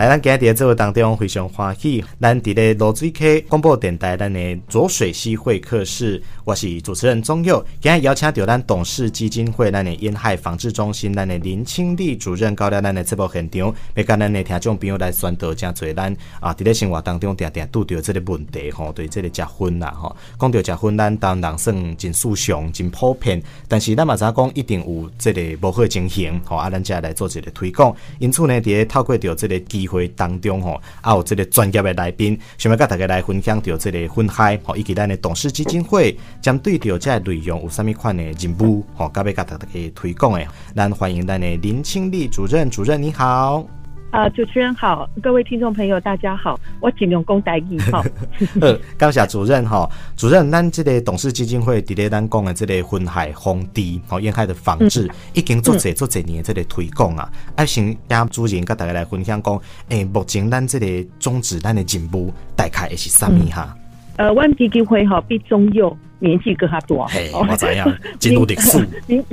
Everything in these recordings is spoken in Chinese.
来，咱今日在节目当中非常欢喜，咱伫咧罗水溪广播电台，咱的浊水溪会客室，我是主持人宗佑。今日邀请到咱董事基金会咱的烟害防治中心，咱的林清丽主任，到了咱的节目现场，要跟咱的听众朋友来宣导，真侪咱啊，伫咧生活当中定定拄着这个问题吼，对这个食薰啦吼，讲到食薰，咱当然算真 sú 常、真普遍，但是咱嘛知影讲一定有这个无好情形，吼啊，咱才来做一个推广。因此呢，伫透过着这个机会当中吼，啊有这个专业的来宾，想要跟大家来分享着这个薰害，吼以及咱的董事基金会针对着这个内容有啥物款的任务，吼，甲要跟大家推广的，咱欢迎咱的林清丽主任，主任你好。啊，主持人好，各位听众朋友大家好，我尽量讲台语哈。呃，感谢主任哈，主任，咱这个董事基金会伫咧咱讲的这个薰害防治和烟害的防治，嗯、已经做侪做侪年这个推广啊。啊，先让主任跟大家来分享讲，诶、欸，目前咱这个宗旨，咱的进步大概会是啥物哈？呃，阮基金会哈比中佑年纪更加多，嘿，我知影，进入历史。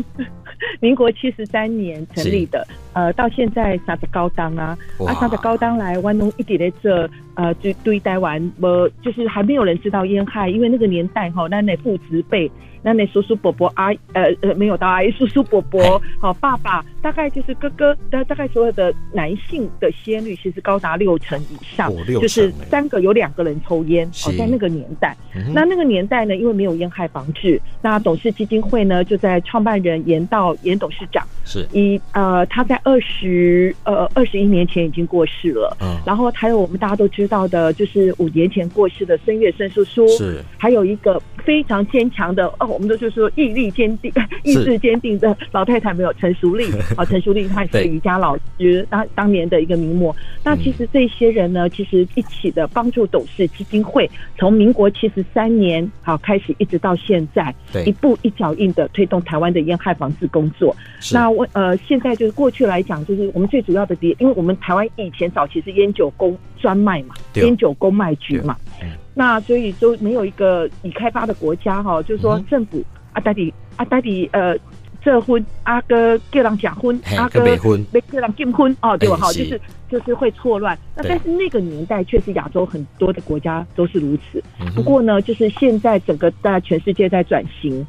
民国七十三年成立的，呃，到现在三十高当啊，啊，三十高当来，湾东一点在这，呃，就对待完，呃，就是还没有人知道烟害，因为那个年代哈，那那父执辈。那那叔叔伯伯阿呃呃没有到阿姨叔叔伯伯 好爸爸大概就是哥哥大大概所有的男性的吸烟率其实高达六成以上，就是三个有两个人抽烟哦，在那个年代，那那个年代呢，因为没有烟害防治，那董事基金会呢就在创办人严道严董事长是。一呃他在二十呃二十一年前已经过世了，嗯，然后还有我们大家都知道的就是五年前过世的孙月生叔叔是，还有一个非常坚强的哦。我们都就是说毅力坚定、意志坚定的老太太没有陈淑丽 啊，陈淑丽她也是瑜伽老师，当当年的一个名模。那其实这些人呢，其实一起的帮助董事基金会，从民国七十三年好开始，一直到现在，一步一脚印的推动台湾的烟害防治工作。那我呃，现在就是过去来讲，就是我们最主要的点，因为我们台湾以前早期是烟酒公专卖嘛，烟酒公卖局嘛。那所以就没有一个已开发的国家哈，就是说政府啊，到底啊，到底呃，这婚阿哥叫人假婚，阿哥没婚，没叫人结婚哦，对吧？哈，就是就是会错乱。那但是那个年代确实亚洲很多的国家都是如此。不过呢，就是现在整个在全世界在转型，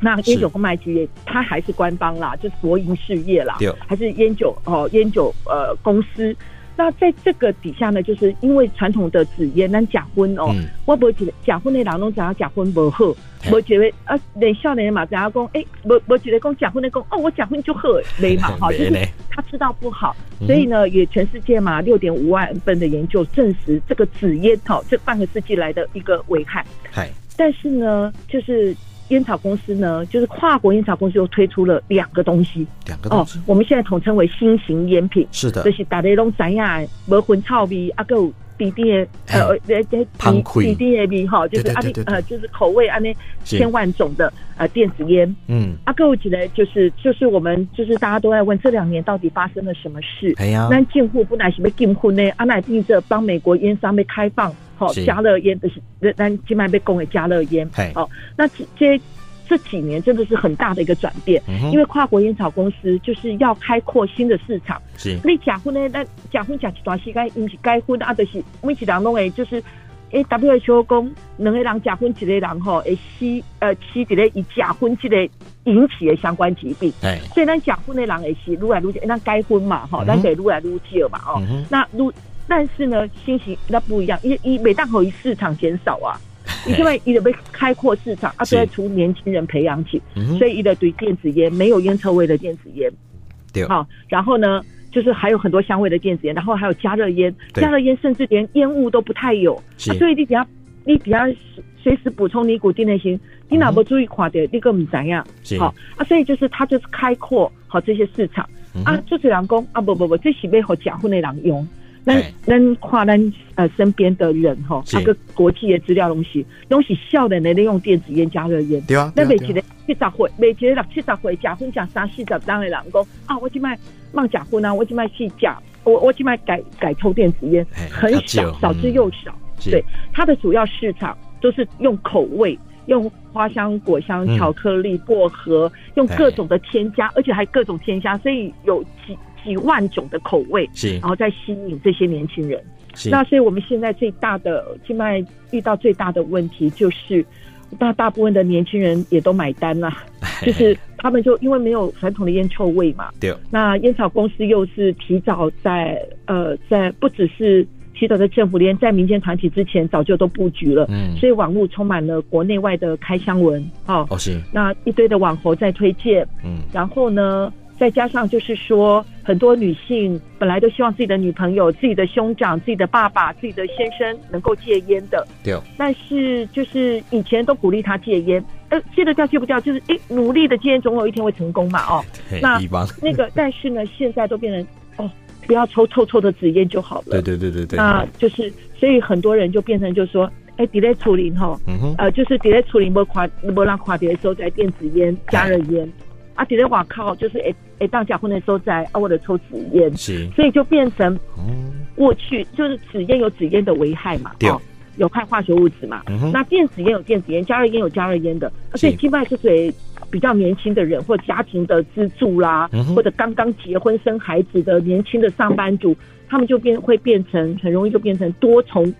那烟酒公卖局它还是官方啦，就是国营事业啦，还是烟酒哦，烟酒呃公司。那在这个底下呢，就是因为传统的纸烟，咱假婚哦，嗯、我不觉得假婚的人拢讲假婚不好，我觉得啊，连少年嘛，讲要讲，哎，我我觉得讲假婚的讲，哦，我假婚就喝没嘛，哈，就是他知道不好，所以呢，也全世界嘛，六点五万份的研究证实这个纸烟哈，这半个世纪来的一个危害。嗨，但是呢，就是。烟草公司呢，就是跨国烟草公司又推出了两个东西，两个东西哦，我们现在统称为新型烟品。是的，就是大家拢知影，无薰草味，啊个滴滴的呃呃滴滴的味哈，就是啊呃就是口味啊那千万种的呃电子烟。嗯，啊个我记得就是就是我们就是大家都在问这两年到底发生了什么事？哎呀，那进户不乃是被禁婚呢？啊乃定着帮美国烟商被开放。好，加热烟的是，咱今麦被供给加热烟。好，那这这这几年真的是很大的一个转变，因为跨国烟草公司就是要开阔新的市场。是，你假婚呢？那假婚假一段时间，因是该婚啊，就是每一人拢会就是，诶，WHO 讲两个人假婚，一个人吼会死呃死一个以假婚这个引起的相关疾病。哎，所以咱假婚的人会是愈来愈，咱该婚嘛，吼，咱可以愈来愈少嘛，哦，那愈。但是呢，新型那不一样，因为每当口一市场减少啊，因为一直被开阔市场啊，都在从年轻人培养起，所以一直对电子烟没有烟臭味的电子烟，对，好，然后呢，就是还有很多香味的电子烟，然后还有加热烟，加热烟甚至连烟雾都不太有，啊、所以你比较你比较随时补充尼古丁的型，你哪不注意垮掉，你个唔怎样，好啊，所以就是它就是开阔好这些市场。啊，就是人工啊，不不不，这是要好假婚的人用。那那跨咱呃身边的人哈，那个国际的资料东西，东西笑的人用电子烟加热烟，对啊。那每几个七十岁，每几个六七十岁，假婚假三四十当的人讲啊，我今麦忘假婚啊，我今麦去假，我我今麦改改抽电子烟，很少，少之又少。对，它的主要市场都是用口味，用花香、果香、巧克力、薄荷，用各种的添加，而且还各种添加，所以有几。几万种的口味，是，然后再吸引这些年轻人。是。那所以我们现在最大的现在遇到最大的问题就是，大大部分的年轻人也都买单了，就是他们就因为没有传统的烟臭味嘛，对。那烟草公司又是提早在呃在不只是。提早在政府连在民间团体之前早就都布局了，嗯，所以网络充满了国内外的开箱文，哦，哦是，那一堆的网红在推荐，嗯，然后呢，再加上就是说，很多女性本来都希望自己的女朋友、自己的兄长、自己的爸爸、自己的先生能够戒烟的，对，但是就是以前都鼓励他戒烟，呃，戒得掉戒不掉，就是诶，努力的戒烟总有一天会成功嘛，哦，那那个，但是呢，现在都变成哦。不要抽臭臭的纸烟就好了。对对对对对。那就是，所以很多人就变成就说，哎、欸，底类处理哈，呃，就是底类处理不垮不让垮底的时候在电子烟、加热烟，啊，底类瓦靠就是哎哎当假婚的时候在啊，我的抽纸烟，是，所以就变成，过去就是纸烟有纸烟的危害嘛，对、哦，有害化学物质嘛，那电子烟有电子烟，加热烟有加热烟的，所以境外是属比较年轻的人，或家庭的支柱啦，嗯、或者刚刚结婚生孩子的年轻的上班族，他们就变会变成很容易就变成多重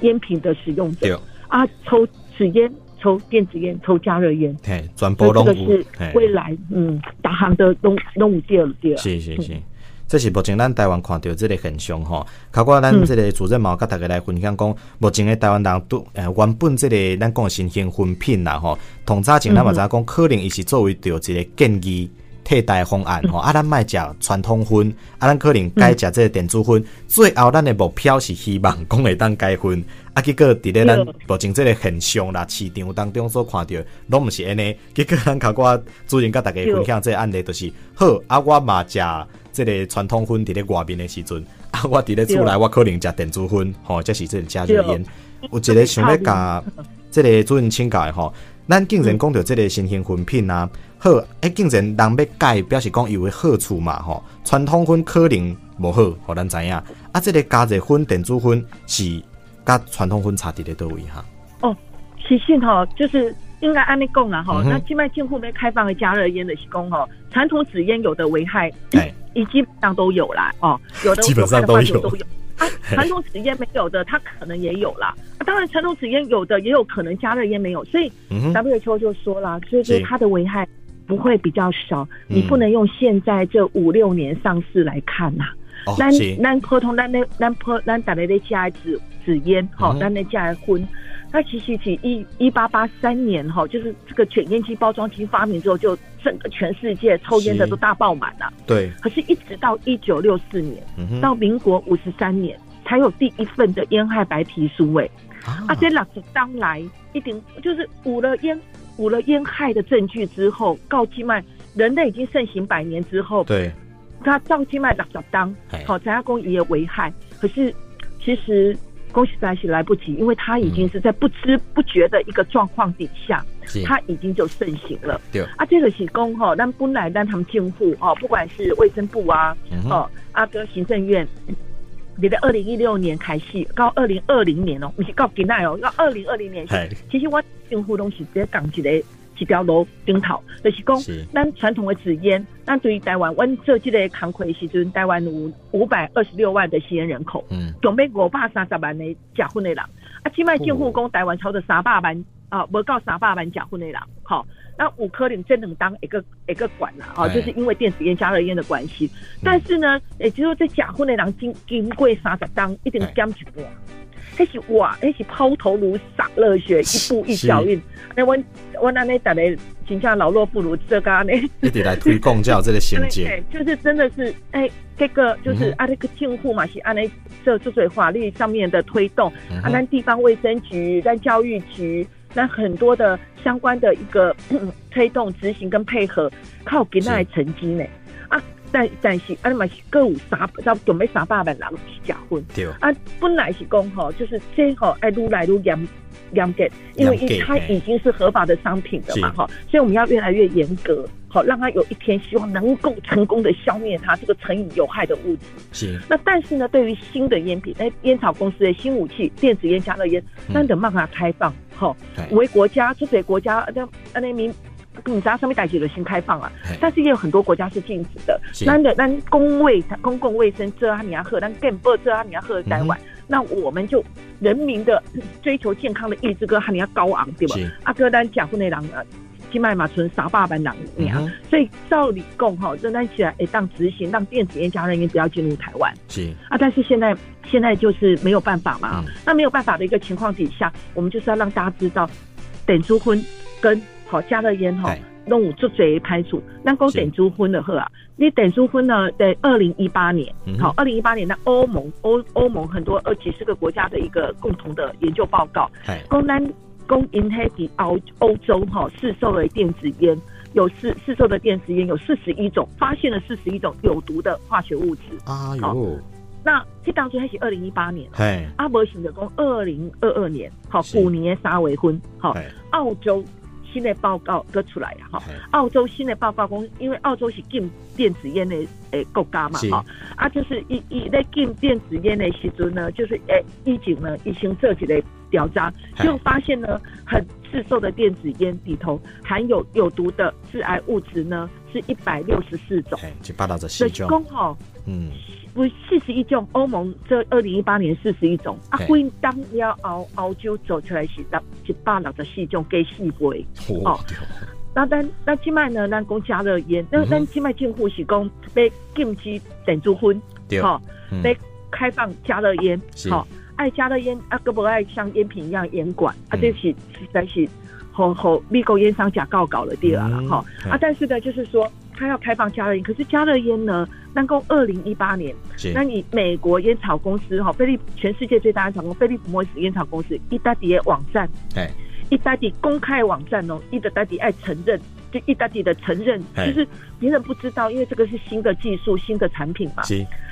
烟品的使用者。啊，抽纸烟、抽电子烟、抽加热烟，嘿，转播这个是未来嗯，大行的拢拢有第二第二，是是是。嗯这是目前咱台湾看到这个现象吼，包括咱这个主任嘛，甲大家来分享讲，目前的台湾人都呃原本这个咱讲新型分品啦吼，同早前咱嘛知影讲，可能伊是作为着一个建议替代方案吼，啊，咱卖食传统薰，啊，咱可能改食即个电子粉，最后咱的目标是希望讲会当改薰，啊，结果伫咧咱目前即个现象啦，市场当中所看到，拢毋是安尼，结果咱考过主任甲大家分享即个案例，就是好啊，我嘛食。即个传统薰伫咧外面的时阵，啊，我伫咧厝内，我可能食电子薰，吼，这是这个加热烟。有一个想要 甲即个主任请教的吼，咱竟然讲到即个新型粉品啊，好，哎，竟然人要改，表示讲有诶好处嘛，吼，传统粉可能无好，互咱知影。啊，这个加热粉、电子粉是甲传统粉差伫咧倒位哈？哦，其实吼，就是。应该按你讲啦哈，那境外进户没开放的加热烟的是讲吼，传统纸烟有的危害，哎，基本上都有啦哦，有的基本上都有都有啊，传统纸烟没有的，它可能也有啦。当然，传统纸烟有的也有可能加热烟没有，所以 WHO 就说了，所以就是它的危害不会比较少，你不能用现在这五六年上市来看呐。咱咱普通咱那咱普咱大家在加纸纸烟哈，咱那加荤。那其实是一一八八三年哈，就是这个卷烟机包装机发明之后，就整个全世界抽烟的都大爆满了。对。可是，一直到一九六四年，嗯，到民国五十三年，才有第一份的烟害白皮书。哎，啊，这老子当来一定就是捂了烟捂了烟害的证据之后，告静脉人类已经盛行百年之后，对，他照静脉老子当好，咱家公也有危害。可是，其实。恭喜在起来不及，因为他已经是在不知不觉的一个状况底下，他已经就盛行了。对啊，这个是公哈，但本来让他们进户哦，不管是卫生部啊，哦，阿哥行政院，你的二零一六年开始到二零二零年哦，不是到今年哦，到二零二零年，其实我进户东西直接讲起来。一条路顶头，就是讲，咱传统的纸烟，咱对于台湾，阮做这个工课时阵，台湾有五百二十六万的吸烟人口，嗯，准备五百三十万的结婚的人，啊，即摆政府讲台湾超过三百万，啊，无到三百万假婚的人，好、哦，那五颗零真能当一个一个管啦，啊，就是因为电子烟、加热烟的关系，但是呢，也就是说，这假婚的人经经过三十当，一定减一半。那是哇，那是抛头颅洒热血，一步一脚印。那我我那那打的，形象老弱妇孺这个呢，一直来推广叫这个衔接，就是真的是哎、欸，这个就是啊，那个进户嘛是按那这这水法律上面的推动，啊，那地方卫生局、那教育局，那很多的相关的一个推动、执行跟配合，靠给那成绩呢。但但是，啊，嘛是各有三，差不多准备三百万人去结婚。对。啊，本来是讲吼，就是最后哎，愈来愈严严格，因为它已经是合法的商品了嘛，哈，所以我们要越来越严格，好，让它有一天希望能够成功的消灭它这个成瘾有害的物质。是。那但是呢，对于新的烟品，哎，烟草公司的新武器，电子烟、加热烟，那得慢慢开放，哈，为国家，这些国家，那那民。你知道上面代志的新开放啊，但是也有很多国家是禁止的。那的那公卫公共卫生这啊你要喝，那更不这啊你要喝台湾，那我们就人民的追求健康的意志，哥哈你要高昂对吧？阿哥咱讲过那两个。去麦马村傻爸班长娘，嗯、所以照理共哈，正在起来诶，当执行让电子烟加热烟不要进入台湾。是啊，但是现在现在就是没有办法嘛。嗯、那没有办法的一个情况底下，我们就是要让大家知道，等出婚跟好加了烟哈，弄五做嘴排除。那讲电子烟的话啊，你电子烟呢，在二零一八年，好，二零一八年那欧盟欧欧盟很多二几十个国家的一个共同的研究报告，公单。供引黑比欧欧洲哈市售的电子烟有市市售的电子烟有四十一种，发现了四十一种有毒的化学物质。啊哟，那这当初还是二零一八年，哎，阿伯行的公二零二二年，好，五年三维婚，好，澳洲新的报告搁出来呀，哈，澳洲新的报告公，因为澳洲是禁电子烟的诶国家嘛，哈，啊，就是以以在禁电子烟的时阵呢，就是诶，以前呢，已经做起来。调查就发现呢，很市售的电子烟里头含有有毒的致癌物质呢，是一百六十四种。就八道的四种。公吼，嗯，不四十一种。欧盟这二零一八年四十一种，啊，会当要澳澳洲走出来是十一百六十四种给细龟。哦，那但那境外呢？咱讲加热烟，那咱境外政府是讲被禁止电子烟，好，被开放加热烟，好。爱加热烟啊，个不爱像烟品一样严管、嗯、啊，这是实在是和和美国烟商假告搞了第二了哈啊，但是呢，就是说他要开放加热烟，可是加热烟呢，能够二零一八年，是那你美国烟草公司哈，菲利全世界最大的厂公司菲利普莫斯烟草公司，意大底网站，哎，意大利公开网站哦，意大利爱承认。就一大利的承认，就是别人不知道，因为这个是新的技术、新的产品嘛。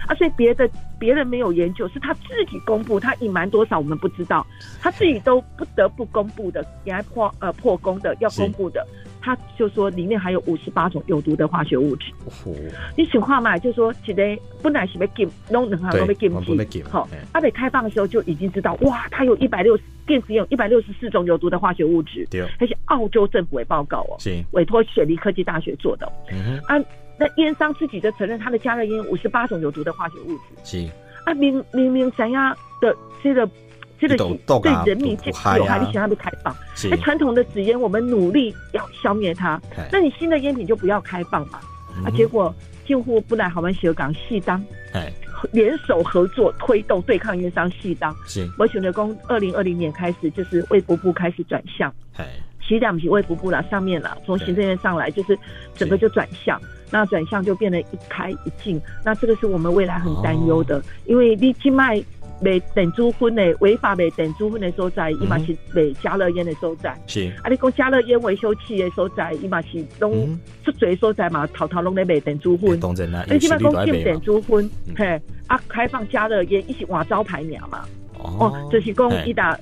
是啊，所以别的别人没有研究，是他自己公布，他隐瞒多少我们不知道，他自己都不得不公布的，也还破呃破功的要公布的。他就说里面还有五十八种有毒的化学物质。哦，你请话嘛，就说记得本来是被禁，弄两行都被禁止。好，他被开放的时候就已经知道，哇，它有一百六十电子有一百六十四种有毒的化学物质。对，而且澳洲政府也报告哦，是委托雪梨科技大学做的。嗯哼，啊，那烟商自己就承认他的加热烟五十八种有毒的化学物质。是啊，明明明怎样的这个。这个对人民健康有害，你想要被开放？那传统的纸烟，我们努力要消灭它。那你新的烟品就不要开放嘛？啊，结果近乎不来，好湾小港细当，联手合作推动对抗烟商细当。是，我选择公二零二零年开始，就是卫福部开始转向。哎，其实两不是卫福部了，上面了，从行政院上来，就是整个就转向。那转向就变得一开一禁。那这个是我们未来很担忧的，因为你去卖。卖电子烟的违法卖电子烟的所在，伊嘛是卖加热烟的所在。是啊，你讲加热烟维修器的所在，伊嘛是拢出嘴所在嘛，头头拢在卖等租婚。当然啦，你起码讲禁等租婚，嘿啊，开放加热烟，一起换招牌名嘛。哦，就是讲一打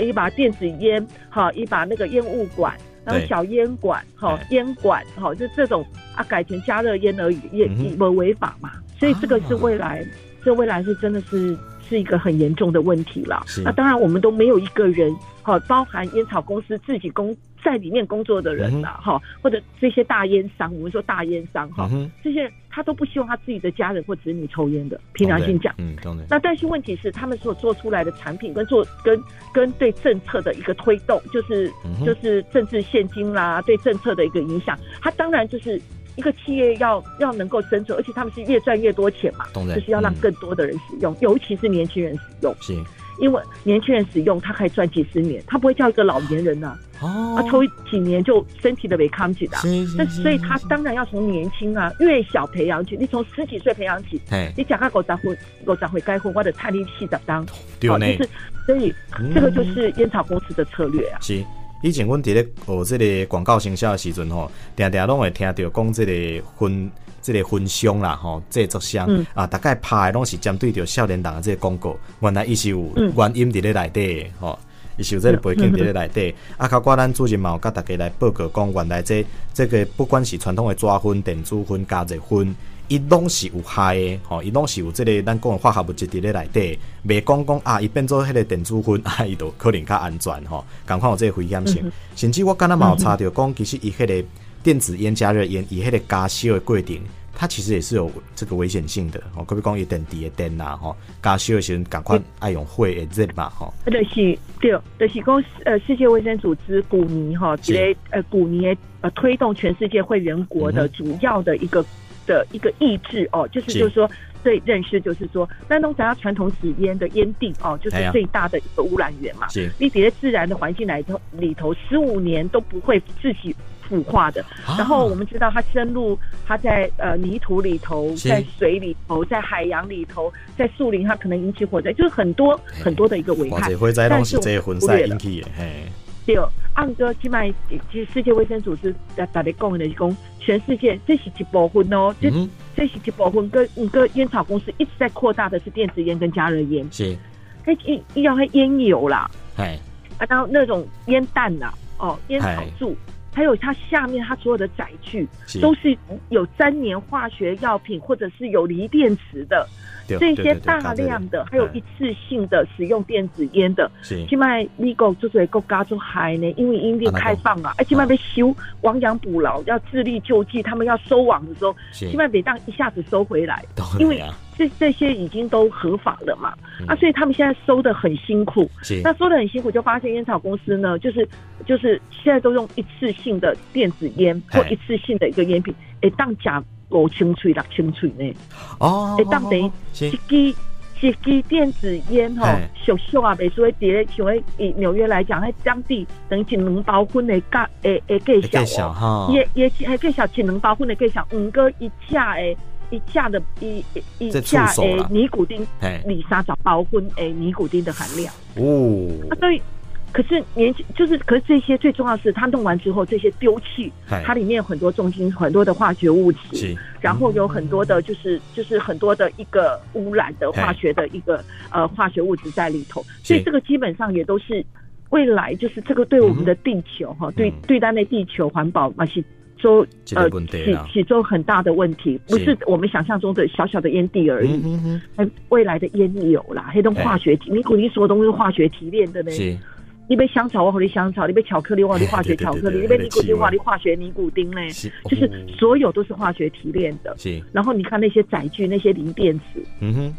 一把电子烟，哈，一把那个烟雾管，然后小烟管，哈，烟管，哈，就这种啊，改成加热烟而已，也也不违法嘛。所以这个是未来，这未来是真的是。是一个很严重的问题了。那当然，我们都没有一个人，哈，包含烟草公司自己工在里面工作的人呐，哈、嗯，或者这些大烟商，我们说大烟商，哈、嗯，这些人他都不希望他自己的家人或子女抽烟的，凭良心讲，嗯，那但是问题是，他们所做出来的产品跟做跟跟对政策的一个推动，就是、嗯、就是政治献金啦，对政策的一个影响，他当然就是。一个企业要要能够生存，而且他们是越赚越多钱嘛，然就是要让更多的人使用，嗯、尤其是年轻人使用。是，因为年轻人使用，他可以赚几十年，他不会叫一个老年人呐、啊，哦，啊，抽几年就身体的没康起的。那所以他当然要从年轻啊，越小培养起，你从十几岁培养起，嘿你讲个狗杂婚，狗杂会该婚，或者差力气的当，好，就是所以、嗯、这个就是烟草公司的策略啊。是。以前阮伫咧学这个广告营销的时阵吼，定定拢会听到讲这个分这个分箱啦吼，制作箱、嗯、啊，大概拍的拢是针对着少年人的这个广告，原来伊是有原因伫咧内底吼，伊是有即个背景伫咧内底。啊，包括咱主任嘛，有甲大家来报告讲，原来这这个不管是传统的纸薰、电子薰、加热薰。伊拢是有害的，吼，伊拢是有即个咱讲的化学物质伫咧内底，袂讲讲啊，伊变做迄个电子烟 啊，伊就可能较安全吼。共款有即个危险性，嗯、甚至我刚刚嘛有查着讲，其实伊迄个电子烟、加热烟以黑的加烧的过程，它其实也是有这个危险性的。哦，可不可以讲一点滴的电呐？吼，加烧的时候赶快爱用火的热嘛？哈，就是对，就是讲呃，世界卫生组织古尼哈，这个呃古尼呃推动全世界会员国的主要的一个、嗯、的一个意志哦，就是就是说。对，认识就是说，那种咱要传统纸烟的烟蒂哦，就是最大的一个污染源嘛。是，你比在自然的环境来头里头，十五年都不会自己腐化的。啊、然后我们知道，它深入，它在呃泥土里头，在水里头，在海洋里头，在树林，它可能引起火灾，就是很多很多的一个危害。但是我们忽略了。对，按哥起码，其实世界卫生组织在大力讲的是讲，全世界这是一部分哦，这、嗯、这是一部分，跟五个烟草公司一直在扩大的是电子烟跟加热烟，是，还一要还烟油啦，哎，啊，然后那种烟弹呐，哦，烟草柱。还有它下面，它所有的载具都是有粘黏化学药品，或者是有锂电池的，这些大量的，还有一次性的使用电子烟的。起码美国就是国家就还呢，因为因为开放啊，而起码被修亡羊补牢，要自力救济，他们要收网的时候，起码得当一下子收回来，因为。这这些已经都合法了嘛？嗯、啊，所以他们现在收的很辛苦。是，那收的很辛苦，就发现烟草公司呢，就是就是现在都用一次性的电子烟或一次性的一个烟品，哎，当假五清脆六清脆呢。哦，会，当等于一支一支电子烟吼，小小啊，比如说叠，像咧以纽约来讲，迄当地等于一两包分的价，诶诶，更小哈，也也还更小，一两包分的更小，五个一架诶。一架的一一架诶尼古丁，里沙找包混诶尼古丁的含量哦。啊，对，可是年轻就是，可是这些最重要的是，它弄完之后这些丢弃，它里面有很多重金很多的化学物质，然后有很多的就是就是很多的一个污染的化学的一个呃化学物质在里头，所以这个基本上也都是未来就是这个对我们的地球哈，对对待那地球环保嘛是。说呃起起做很大的问题，不是我们想象中的小小的烟蒂而已，还未来的烟油啦，黑洞化学提，你古你说的东西是化学提炼的呢？你被香草，我和你香草；你被巧克力，我和你化学巧克力；你被尼古丁，我和你化学尼古丁呢？就是所有都是化学提炼的。然后你看那些载具，那些锂电池，嗯哼，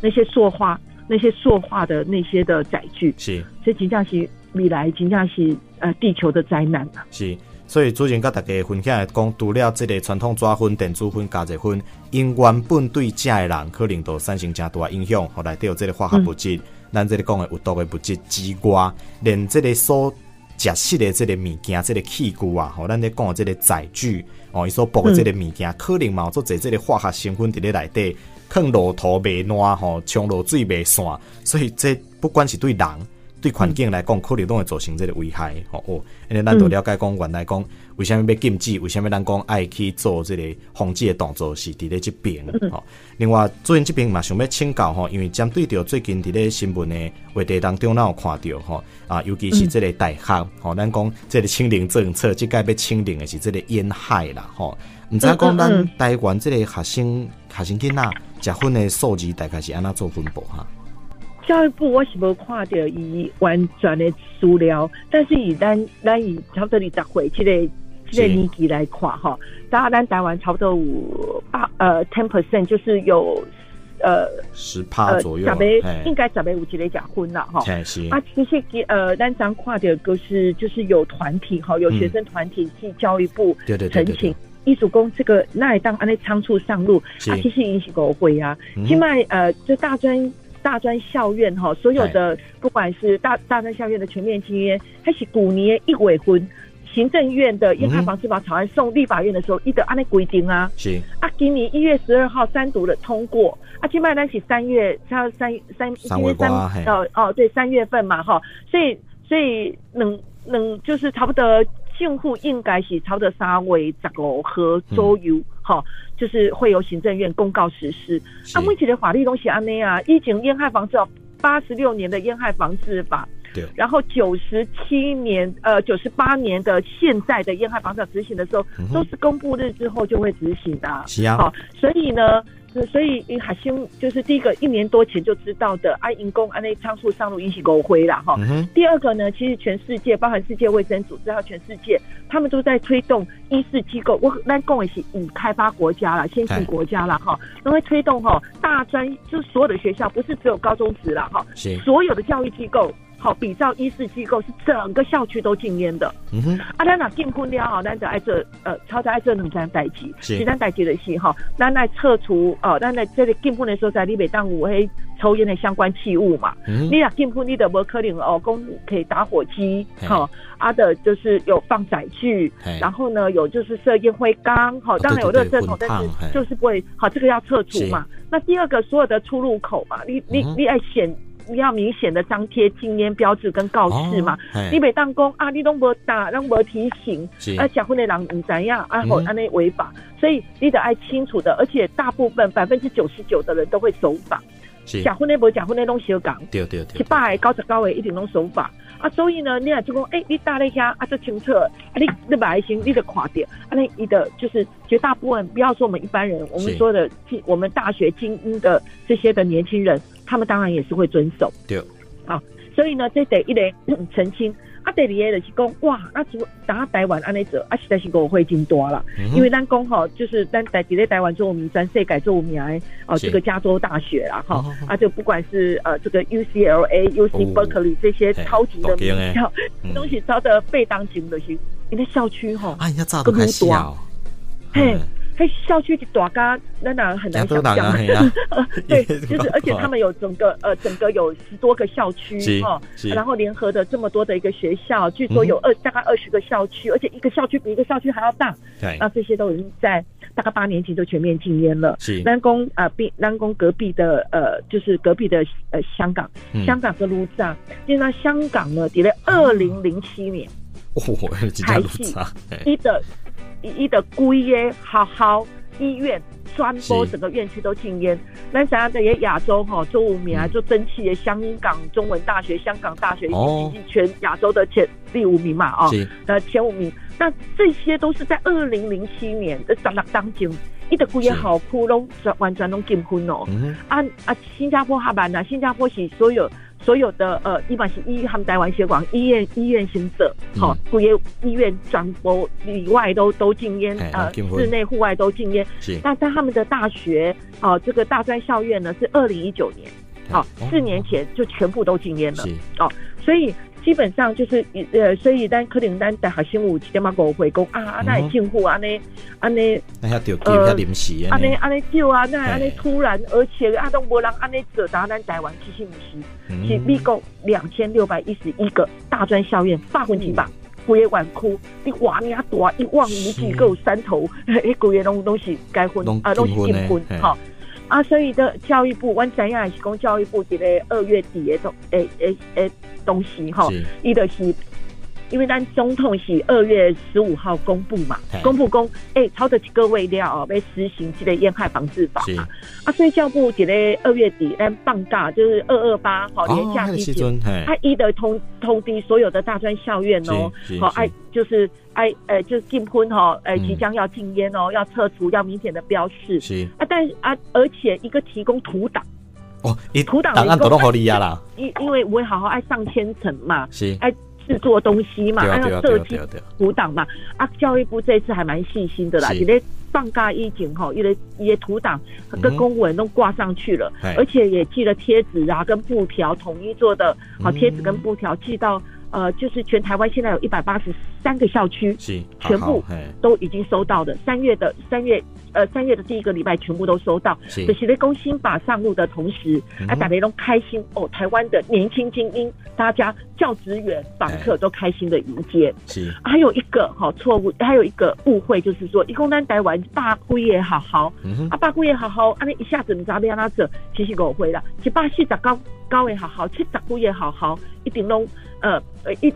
那些塑化，那些塑化的那些的载具，是，所以真正是未来，真正是呃地球的灾难啊！是。所以主持人跟大家分享的讲，除了这个传统纸粉、电子粉、加热粉，因原本对食的人可能都产生真大影响。后来都有这个化学物质，咱、嗯、这里讲的有毒的物质之外，连这个所食食的这个物件、这个器具啊，吼，咱咧讲的这个载具哦，伊所包的这个物件，嗯、可能嘛做这这个化学成分伫咧内底，坑路途未烂吼，冲落水袂散，所以这不管是对人。对环境来讲，可能都会造成这个危害。哦哦，因为咱都了解讲，原来讲为什么要禁止？为什么咱讲爱去做这个防止的动作？是伫咧这边。哦，另外，最近这边嘛想要请教吼，因为针对着最近伫咧新闻的话题当中，咱有看到吼啊，尤其是这个大学吼，咱讲这个清零政策，即个要清零的是这个烟害啦。吼，毋知讲咱台湾这个学生学生囡仔结婚的数字大概是安怎做分布哈？教育部我是无看到伊完全的资料，但是以咱咱以差不多二十岁这个这个年纪来看哈，大概咱台湾差不多有八呃 ten percent 就是有呃十趴左右，呃、应该十个有一个假婚了哈。啊，其实呃，咱常看到就是就是有团体哈，有学生团体去教育部陈情，艺术工这个那也当安尼仓促上路，啊，其实引起误会啊，起码呃，这大专。大专校院哈，所有的不管是大大专校院的全面禁烟，还是古年一尾婚，行政院的烟害防治法草案送立法院的时候，一得按那规定啊，是。啊，今年一月十二号三读的通过，啊，今麦咱是三月，差三三三月三哦哦，对，三月份嘛哈，所以所以能能就是差不多。政府应该是朝着三月十五号左右，哈、嗯，就是会由行政院公告实施。是啊，目前的法律东西安内啊，一九烟害防治八十六年的烟害防治法，对，然后九十七年呃九十八年的现在的烟害防治执行的时候，嗯、都是公布日之后就会执行的。是啊，好，所以呢。所以因海星就是第一个一年多前就知道的，啊，因公安内仓促上路引起狗灰了哈。第二个呢，其实全世界包含世界卫生组织还有全世界，他们都在推动医事机构。我那共也是已开发国家了，先进国家了哈，都会推动哈大专，就是所有的学校，不是只有高中职了哈，所有的教育机构。好，比照医事机构是整个校区都禁烟的。嗯哼，啊，咱那禁空调啊，咱就爱这呃，超在爱这两件代志，是咱代志的是哈，咱来撤除哦，咱来这里禁空的时候，在你每当有黑抽烟的相关器物嘛。嗯，你俩禁空，你的无可能哦，公可以打火机，好，啊的就是有放载具，然后呢有就是设烟灰缸，好，当然有热圾桶，但是就是不会，好，这个要撤除嘛。那第二个所有的出入口嘛，你你你爱显。你要明显的张贴禁烟标志跟告示嘛？哦、你每当工啊，你都没打，都没提醒，啊，结婚的人唔知呀，啊，好安尼违法，所以你得爱清楚的，而且大部分百分之九十九的人都会守法。假婚的无假婚的拢小讲，对对对，七八个九十九个一定拢守法。啊，所以呢，你也就讲，哎、欸，你打了一下啊，就清楚，啊，你你百姓你得垮掉，啊，那你的就是绝大部分，不要说我们一般人，我们说的，我们大学精英的这些的年轻人。他们当然也是会遵守，对，啊，所以呢，这得一来 澄清，啊，第二个就是讲，哇，那如果打台湾安尼做，啊，实在是误会真大了，因为咱讲吼，就是咱在在台湾做五名，全世界做五名，哦，这个加州大学啦，哈，啊，就不管是呃这个 UCLA、UC Berkeley 这些超级的名校，东西 招的被当金的是，你的校区哈，啊，人家招的还小，嘿。嘿，校区的大家那那很难想象，对，就是而且他们有整个呃整个有十多个校区哈，然后联合的这么多的一个学校，据说有二大概二十个校区，而且一个校区比一个校区还要大，对，那这些都已经在大概八年前就全面禁烟了。是。南宫啊，并南宫隔壁的呃，就是隔壁的呃香港，香港和卢站，因为香港呢，在二零零七年，哦，台戏一的。一的规耶好好医院，专播整个院区都禁烟。那想要在也亚洲哈，周五名啊，就争气的香港中文大学、香港大学以及全亚洲的前第五名嘛啊，呃前五名。那这些都是在二零零七年的当当中，一的规耶好窟窿完全拢禁烟哦。啊啊，新加坡哈办呐，新加坡是所有。所有的呃，一般是医他们台湾血管医院医院行者，好，各业医院转播里外都都禁烟，呃，室内户外都禁烟。是，那在他们的大学，啊，这个大专校院呢，是二零一九年，好，四年前就全部都禁烟了，哦，所以。基本上就是呃，所以咱可能咱在学生有几点嘛误会讲啊，啊那政府安尼安尼，那临时安尼。安尼就啊，那安尼突然，而且啊都无人安尼做，咱台湾其实不是，是美国两千六百一十一个大专校院，百分之百规个园区，你哇你啊大一望无际，各有山头，迄规个拢拢是该分啊，拢是禁分哈。啊，所以的教育部，我知影也是讲教育部伫咧二月底的东诶诶诶东西哈，伊就是。因为咱总统是二月十五号公布嘛，公布公哎，超的几个位料哦，被实行这个烟害防治法嘛，啊，所以教部在咧二月底，咱放假就是二二八好年假期间，他一的通通知所有的大专校院哦，好哎，就是哎呃，就是禁烟哈，呃，即将要禁烟哦，要撤除，要明显的标示，是。啊，但啊，而且一个提供图档。哦，你图档档案都都好利亚啦，因因为我会好好爱上千层嘛，是。哎。制作东西嘛，还要设计图档嘛，啊，教育部这次还蛮细心的啦，你的放假以前哈，因为一些图档跟公文都挂上去了，而且也寄了贴纸啊，跟布条统一做的，好贴纸跟布条寄到。呃，就是全台湾现在有一百八十三个校区，是全部都已经收到的。三月的三月，呃，三月的第一个礼拜全部都收到。是，在在工新把上路的同时，啊，打雷龙开心哦。台湾的年轻精英，大家教职员、访客都开心的迎接。是，还有一个哈错误，还有一个误会，就是说，一共单台湾大姑爷好好，啊，大姑爷好好，啊，那一下子你知道要哪走？其实误会了，七八四十高高也好好，七十姑爷好好，一定拢。呃呃一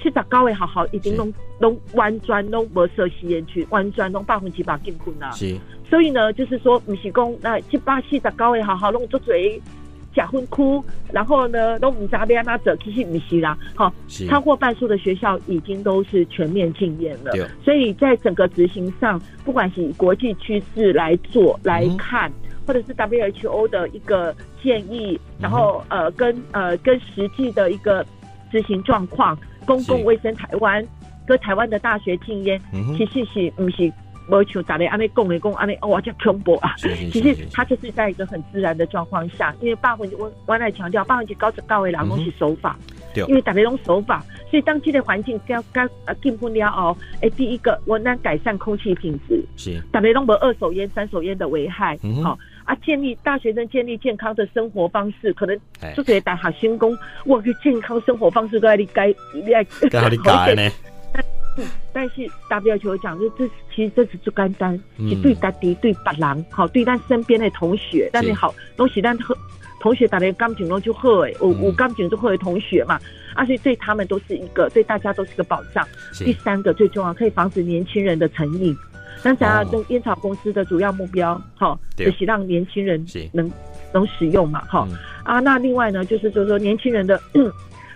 七十九位好好，已经拢拢完全拢无设吸烟区，完全拢百分之百禁烟啦。是，所以呢，就是说，不是讲那七八四十九位好好拢做嘴假婚哭，然后呢，拢唔知要安怎做，其实不是啦。好，超过半数的学校已经都是全面禁烟了。所以在整个执行上，不管是以国际趋势来做来看。或者是 WHO 的一个建议，然后呃跟呃跟实际的一个执行状况，公共卫生台湾跟台湾的大学禁烟，其实是不是？没像大家安尼讲的讲安尼，哇，这恐怖啊！其实他就是在一个很自然的状况下，因为八分之我我来强调，八分之九十九的人拢是守法，嗯、因为大家拢守法，所以当这个环境要该呃进步了哦，哎，第一个我能改善空气品质，是。大家拢无二手烟、三手烟的危害，好、嗯哦、啊，建立大学生建立健康的生活方式，可能就是大学生讲，我去健康生活方式都要你改，你要改你改呢。但是 WHO 讲，就这其实这是最简单，是对家己对别人，好对咱身边的同学，但你好东西，但同学打的感情拢就好诶，有有感情就好的同学嘛，而且对他们都是一个，对大家都是个保障。第三个最重要，可以防止年轻人的成瘾。那想要跟烟草公司的主要目标，好就是让年轻人能能使用嘛，好啊。那另外呢，就是就是说年轻人的。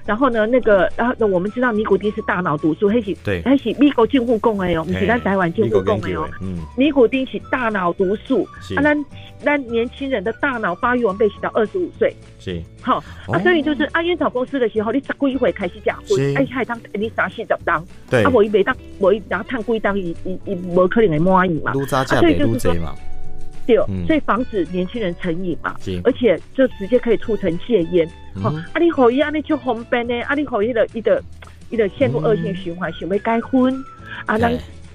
然后呢，那个，然后我们知道尼古丁是大脑毒素，黑起对，还是美国政府讲的哦，不是咱台湾政府讲的哦。嗯，尼古丁是大脑毒素，啊，咱咱年轻人的大脑发育完备是到二十五岁，是。好啊，所以就是阿，烟草公司的时候，你十几岁开始结婚，哎，还当你三四十当，对，啊，我一每当我一然后探几当，一一一无可能会满意嘛，啊，所以就是说。对，所以防止年轻人成瘾嘛，而且就直接可以促成戒烟。好，啊，你可以啊，你就红灯呢，啊，你可以的，一个一个陷入恶性循环，想要改婚啊，让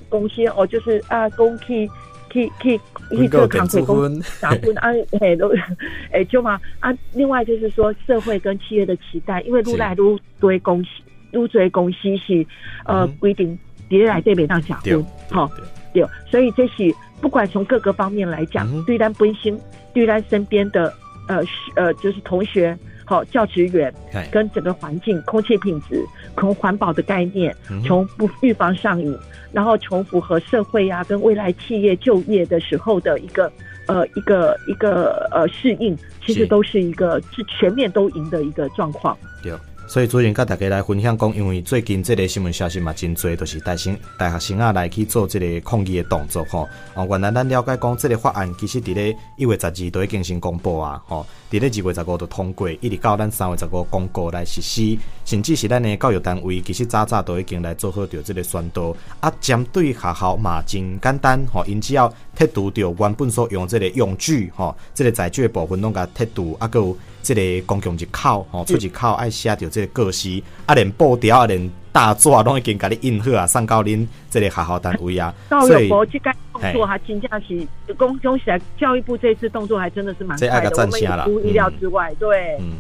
公司哦，就是啊，公去去去去做康复工打婚。啊，嘿都 哎就嘛啊，另外就是说社会跟企业的期待，因为越来越多公司，越多公司是呃规定别来这边当假婚，好，对，所以这是。不管从各个方面来讲，嗯、对咱本身，对咱身边的呃呃，就是同学、好教职员，跟整个环境、空气品质，从环保的概念，从不预防上瘾，然后从符合社会啊跟未来企业就业的时候的一个呃一个一个呃适应，其实都是一个是全面都赢的一个状况。对。所以主任跟大家来分享讲，因为最近这个新闻消息嘛真多，都是大生大学生啊来去做这个抗议的动作吼。哦，原来咱了解讲，这个法案其实伫咧一月十二都已经先公布啊，吼，伫咧二月十五就通过，一直到咱三月十五公告来实施，甚至是咱的教育单位其实早早都已经来做好着这个宣导。啊，针对学校嘛真简单吼，因只要剔除掉原本所用这个用具吼，这个载具的部分拢甲剔除，啊，有。这个公共入口吼，出入口爱写着这个告示，啊，连布条啊，连大纸拢已经甲你印好啊，送到恁这个学校单位啊。教育部即个动作还真正是，讲讲起来！教育部这次动作还真的是蛮快的，我们也出意料之外，对。嗯。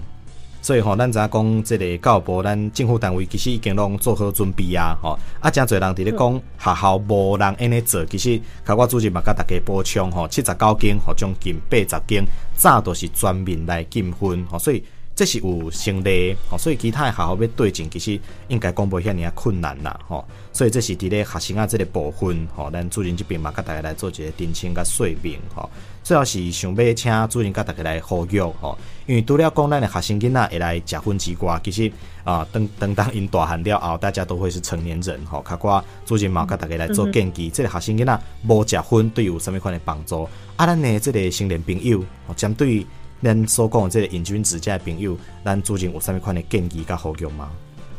所以吼，咱知影讲，即个教育部，咱政府单位其实已经拢做好准备啊，吼啊，真侪人伫咧讲学校无人安尼做，其实，甲我主任嘛，甲大家补充吼，七十九间吼，将近八十间，早都是专门来禁烟吼，所以。这是有先例，吼，所以其他的学校要对症，其实应该讲无遐尼啊困难啦，吼。所以这是伫咧学生啊，即个部分，吼，咱主任即边嘛，甲大家来做一个澄清甲说明，吼。最后是想要请主任甲大家来呼吁，吼，因为除了讲咱的学生囡仔会来食薰之外，其实啊，等等当因大汉了后，大家都会是成年人，吼。较寡主任嘛，甲大家来做建议，这个学生囡仔无食薰对有啥物款的帮助？啊，咱呢，这个成年朋友，吼针对。咱所讲的这个瘾君子家的朋友，咱最近有啥物款的建议甲呼吁吗？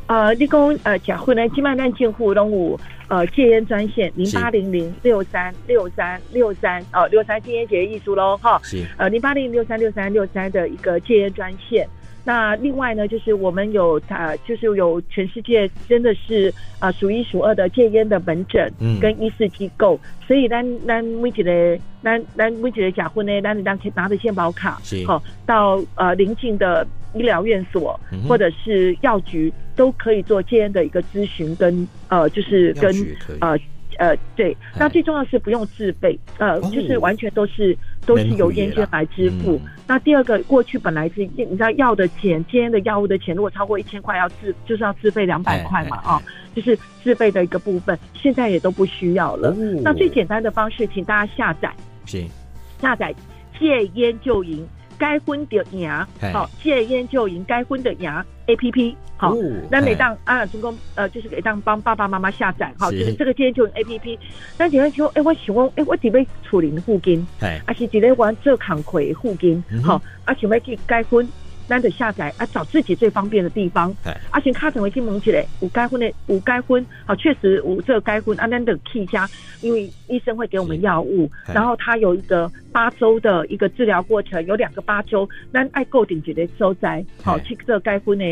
呃，你讲呃，食薰呢，基本上咱政府拢有呃戒烟专线零八零零六三六三六三哦，六三戒烟节艺术喽哈，是。呃零八零零六三六三六三的一个戒烟专线。那另外呢，就是我们有啊，就是有全世界真的是啊数一数二的戒烟的门诊跟医事机构，嗯、所以咱咱每一个咱咱每一个假婚呢，咱你当拿着健保卡，好到呃邻近的医疗院所或者是药局都可以做戒烟的一个咨询跟呃就是跟呃。呃，对，那最重要是不用自费，呃，哦、就是完全都是都是由烟捐来支付。嗯、那第二个，过去本来是你知道药的钱，戒烟的药物的钱，如果超过一千块要自，就是要自费两百块嘛，啊、哦，就是自费的一个部分，现在也都不需要了。哦、那最简单的方式，请大家下载，行下载戒烟就赢，该婚的赢，好，戒烟就赢，该婚的赢 A P P。好，那每当啊，总共呃，就是每当帮爸爸妈妈下载，好，就是这个戒烟就赢 A P P。那请问说，哎，我想问，哎，我准备处理附近，哎，啊是直接玩做康亏附近，好，啊想要去改婚。单的下载啊，找自己最方便的地方。而且卡成为进门起来，五该婚的五该婚，好，确实五这该婚啊，单的 key 加，因为医生会给我们药物，然后他有一个八周的一个治疗过程，有两个八周，那爱够顶级的收在，好，去这该婚呢，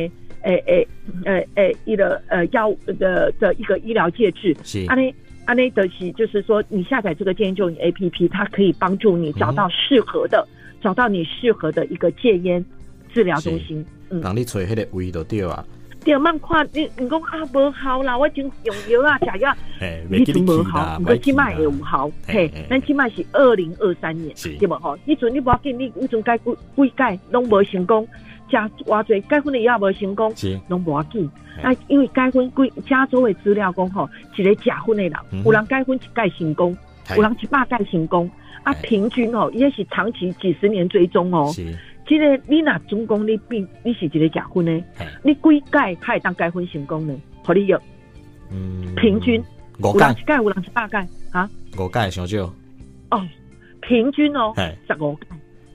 诶诶诶诶，一个呃药物的的一个医疗介质。是，安内安内德西，就是说你下载这个健救你 A P P，它可以帮助你找到适合的，找到你适合的一个戒烟。治疗中心，嗯，当你找迄个位就对啊。对，慢看你，你讲啊，无效啦，我已经用药啊，食药，你怎无效？我起码也有效，嘿，咱起码是二零二三年，对不吼？你阵你无要紧，你你阵改几几改拢无成功，加偌济改婚的也无成功，是拢无要紧。啊因为改婚归加州的资料讲吼，一个假婚的人，有人改婚一改成功，有人一百改成功，啊，平均哦，也是长期几十年追踪哦。这个你若总共你比你是一个假婚呢？你几届他会当改婚成功呢？好你约，嗯，平均五届，一届有人是八届啊？五届上少哦，平均哦，十五届，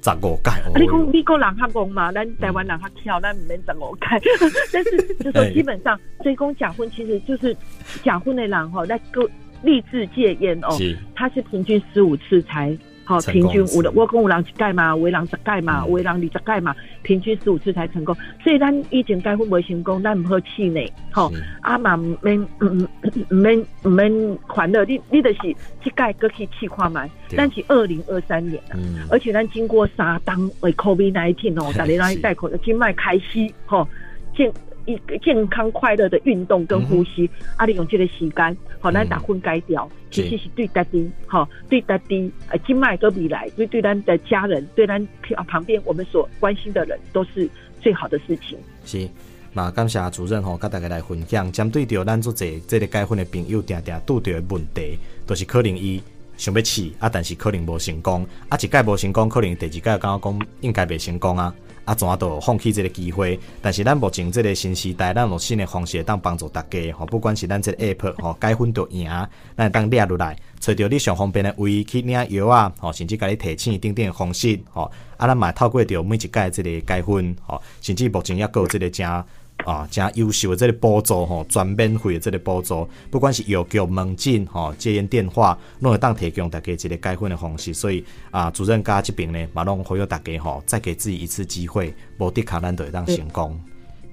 十五届。你讲美国人较戆嘛？咱台湾人较巧，咱毋免十五届。但是就说基本上，追公假婚其实就是假婚的人吼，那个励志戒烟哦，他是平均十五次才。好，平均五的，我讲五人一届嘛，五人十届嘛，五人二十届嘛，平均十五次才成功。所以咱以前改婚未成功，咱唔好气馁。好，阿妈唔免 唔免唔免烦恼，你你就是这届过去试看嘛。但是二零二三年啊，而且咱经过三当为 COVID nineteen 哦，大家来戴口罩，静脉开始，吼，健一个健康快乐的运动跟呼吸，阿里用这个时间，好，咱打分改掉。其实是对家己，好对家己，呃，经脉都未来，对对咱的家人，对咱旁边我们所关心的人，都是最好的事情。是，那感谢主任吼，跟大家来分享，针对着咱做这这个结婚的朋友，定定拄着的问题，都、就是可能伊想要试啊，但是可能无成功，啊，一届无成功，可能第二届刚刚讲应该袂成功啊。啊，怎啊都放弃这个机会？但是咱目前这个新时代，咱用新的方式当帮助大家吼，不管是咱这个 app 吼，改婚就赢，咱当列落来，找到你上方便的位去领药啊，吼，甚至甲你提醒等等方式，吼，啊，咱嘛透过着每一届这个改婚，吼，甚至目前也有这个正。啊，真优秀的这个补助吼，全免费的这个补助，不管是药局、门诊、吼戒烟电话，拢会当提供大家一个改款的方式。所以啊，主任家这边呢，嘛拢呼吁大家吼，再给自己一次机会，无的卡咱都会当成功。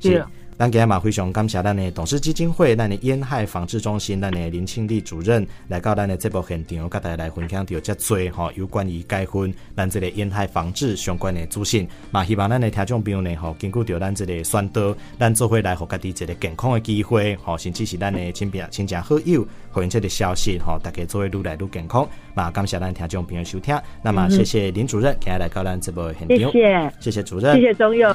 是。咱今日嘛非常感谢咱的董事基金会、咱的烟害防治中心、咱的林庆利主任来到咱的这部现场，跟大家来分享到这最吼有关于改婚咱这个烟害防治相关的资讯。嘛，希望咱的听众朋友呢，吼，经过着咱这个宣导，咱做伙来互家己一个健康的机会，吼，甚至是咱的亲朋亲戚好友，互因这个消息，吼，大家做伙愈来愈健康。嘛，感谢咱听众朋友收听。那么，谢谢林主任今日来到咱这部现场，谢谢，谢谢主任，谢谢中佑。